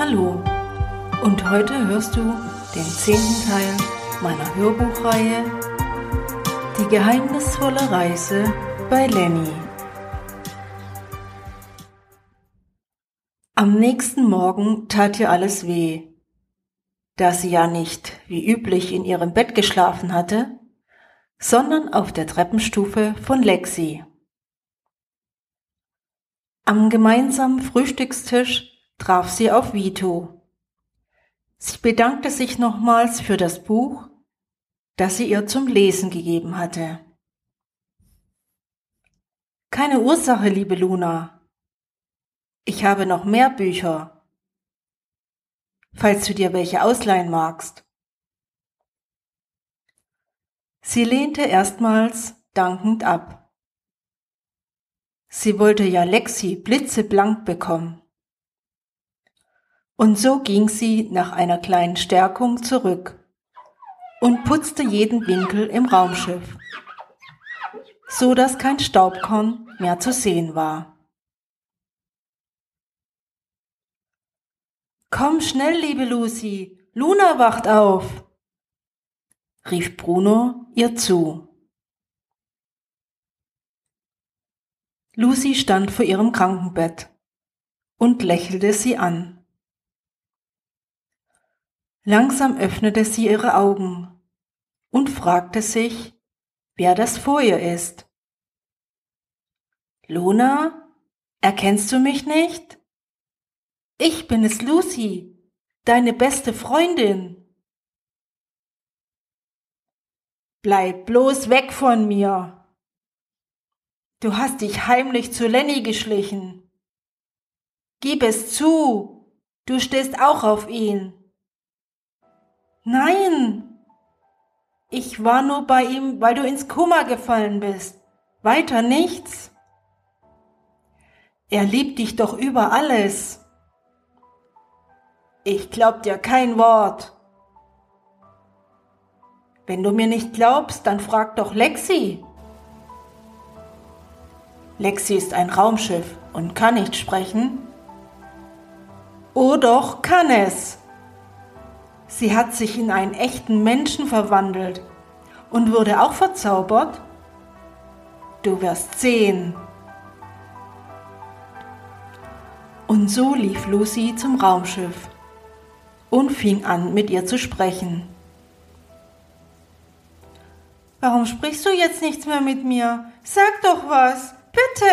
Hallo und heute hörst du den zehnten Teil meiner Hörbuchreihe Die geheimnisvolle Reise bei Lenny. Am nächsten Morgen tat ihr alles weh. Da sie ja nicht wie üblich in ihrem Bett geschlafen hatte, sondern auf der Treppenstufe von Lexi. Am gemeinsamen Frühstückstisch traf sie auf Vito. Sie bedankte sich nochmals für das Buch, das sie ihr zum Lesen gegeben hatte. Keine Ursache, liebe Luna, ich habe noch mehr Bücher, falls du dir welche ausleihen magst. Sie lehnte erstmals dankend ab. Sie wollte ja Lexi blitzeblank bekommen. Und so ging sie nach einer kleinen Stärkung zurück und putzte jeden Winkel im Raumschiff, so dass kein Staubkorn mehr zu sehen war. Komm schnell, liebe Lucy, Luna wacht auf, rief Bruno ihr zu. Lucy stand vor ihrem Krankenbett und lächelte sie an. Langsam öffnete sie ihre Augen und fragte sich, wer das vor ihr ist. Luna, erkennst du mich nicht? Ich bin es, Lucy, deine beste Freundin. Bleib bloß weg von mir. Du hast dich heimlich zu Lenny geschlichen. Gib es zu, du stehst auch auf ihn. Nein, ich war nur bei ihm, weil du ins Kummer gefallen bist. Weiter nichts. Er liebt dich doch über alles. Ich glaub dir kein Wort. Wenn du mir nicht glaubst, dann frag doch Lexi. Lexi ist ein Raumschiff und kann nicht sprechen. Oh doch, kann es. Sie hat sich in einen echten Menschen verwandelt und wurde auch verzaubert. Du wirst sehen. Und so lief Lucy zum Raumschiff und fing an, mit ihr zu sprechen. Warum sprichst du jetzt nichts mehr mit mir? Sag doch was, bitte!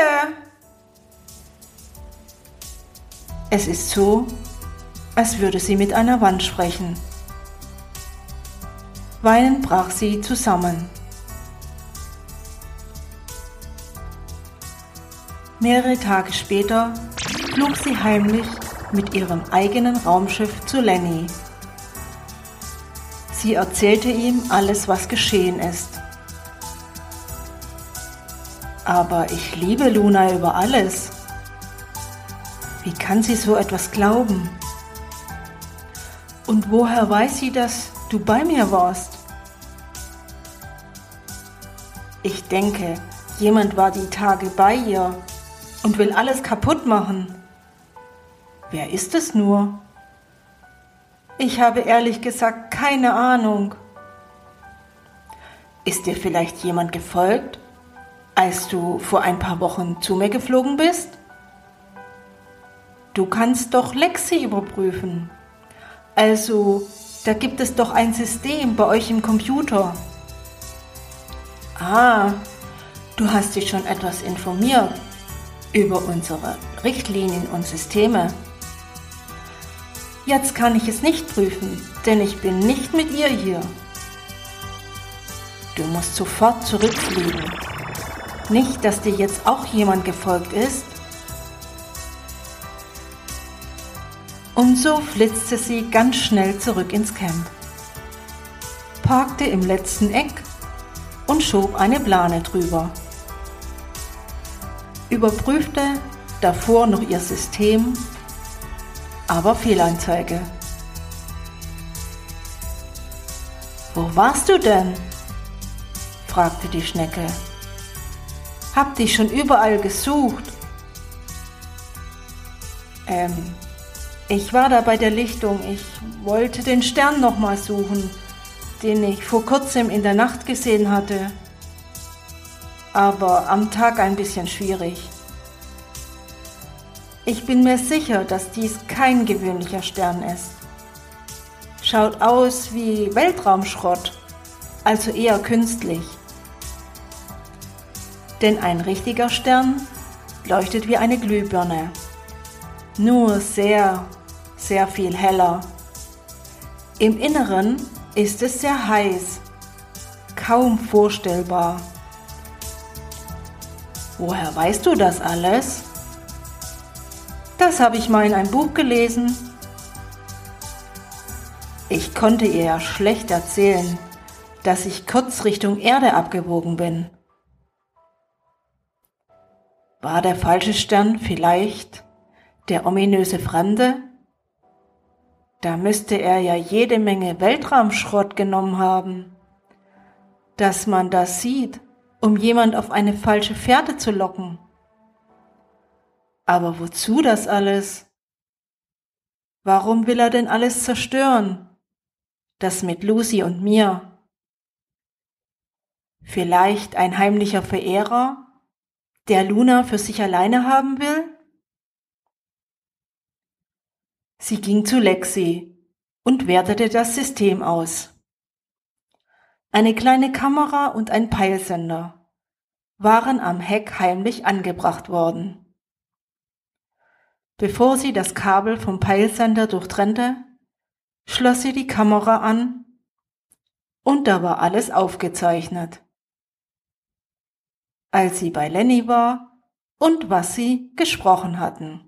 Es ist so, als würde sie mit einer Wand sprechen. Weinend brach sie zusammen. Mehrere Tage später flog sie heimlich mit ihrem eigenen Raumschiff zu Lenny. Sie erzählte ihm alles, was geschehen ist. Aber ich liebe Luna über alles. Wie kann sie so etwas glauben? Und woher weiß sie, dass du bei mir warst? Ich denke, jemand war die Tage bei ihr und will alles kaputt machen. Wer ist es nur? Ich habe ehrlich gesagt keine Ahnung. Ist dir vielleicht jemand gefolgt, als du vor ein paar Wochen zu mir geflogen bist? Du kannst doch Lexi überprüfen. Also, da gibt es doch ein System bei euch im Computer. Ah, du hast dich schon etwas informiert über unsere Richtlinien und Systeme. Jetzt kann ich es nicht prüfen, denn ich bin nicht mit ihr hier. Du musst sofort zurückfliegen. Nicht, dass dir jetzt auch jemand gefolgt ist. Und so flitzte sie ganz schnell zurück ins Camp, parkte im letzten Eck und schob eine Plane drüber. Überprüfte davor noch ihr System aber Fehlanzeige. Wo warst du denn? fragte die Schnecke. Hab dich schon überall gesucht. Ähm, Ich war da bei der Lichtung. Ich wollte den Stern nochmal suchen, den ich vor kurzem in der Nacht gesehen hatte. Aber am Tag ein bisschen schwierig. Ich bin mir sicher, dass dies kein gewöhnlicher Stern ist. Schaut aus wie Weltraumschrott, also eher künstlich. Denn ein richtiger Stern leuchtet wie eine Glühbirne, nur sehr, sehr viel heller. Im Inneren ist es sehr heiß, kaum vorstellbar. Woher weißt du das alles? Das habe ich mal in einem Buch gelesen. Ich konnte ihr ja schlecht erzählen, dass ich kurz Richtung Erde abgebogen bin. War der falsche Stern vielleicht der ominöse Fremde? Da müsste er ja jede Menge Weltraumschrott genommen haben. Dass man das sieht, um jemand auf eine falsche Fährte zu locken. Aber wozu das alles? Warum will er denn alles zerstören? Das mit Lucy und mir. Vielleicht ein heimlicher Verehrer? der Luna für sich alleine haben will? Sie ging zu Lexi und wertete das System aus. Eine kleine Kamera und ein Peilsender waren am Heck heimlich angebracht worden. Bevor sie das Kabel vom Peilsender durchtrennte, schloss sie die Kamera an und da war alles aufgezeichnet als sie bei Lenny war und was sie gesprochen hatten.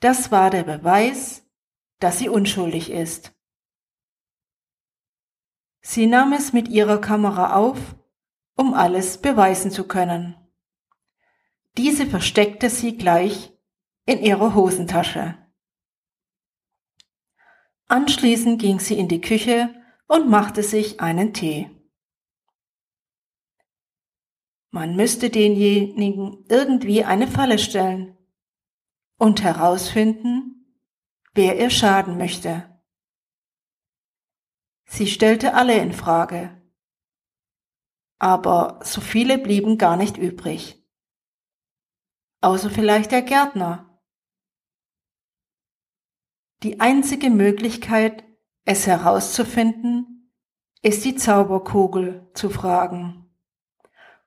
Das war der Beweis, dass sie unschuldig ist. Sie nahm es mit ihrer Kamera auf, um alles beweisen zu können. Diese versteckte sie gleich in ihrer Hosentasche. Anschließend ging sie in die Küche und machte sich einen Tee. Man müsste denjenigen irgendwie eine Falle stellen und herausfinden, wer ihr schaden möchte. Sie stellte alle in Frage, aber so viele blieben gar nicht übrig. Außer vielleicht der Gärtner. Die einzige Möglichkeit, es herauszufinden, ist die Zauberkugel zu fragen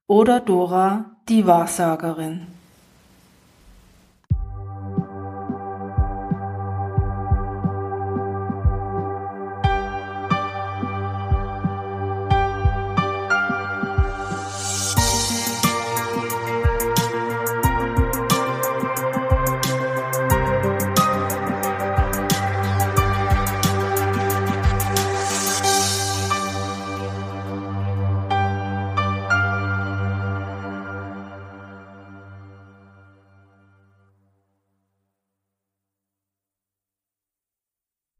oder Dora die Wahrsagerin.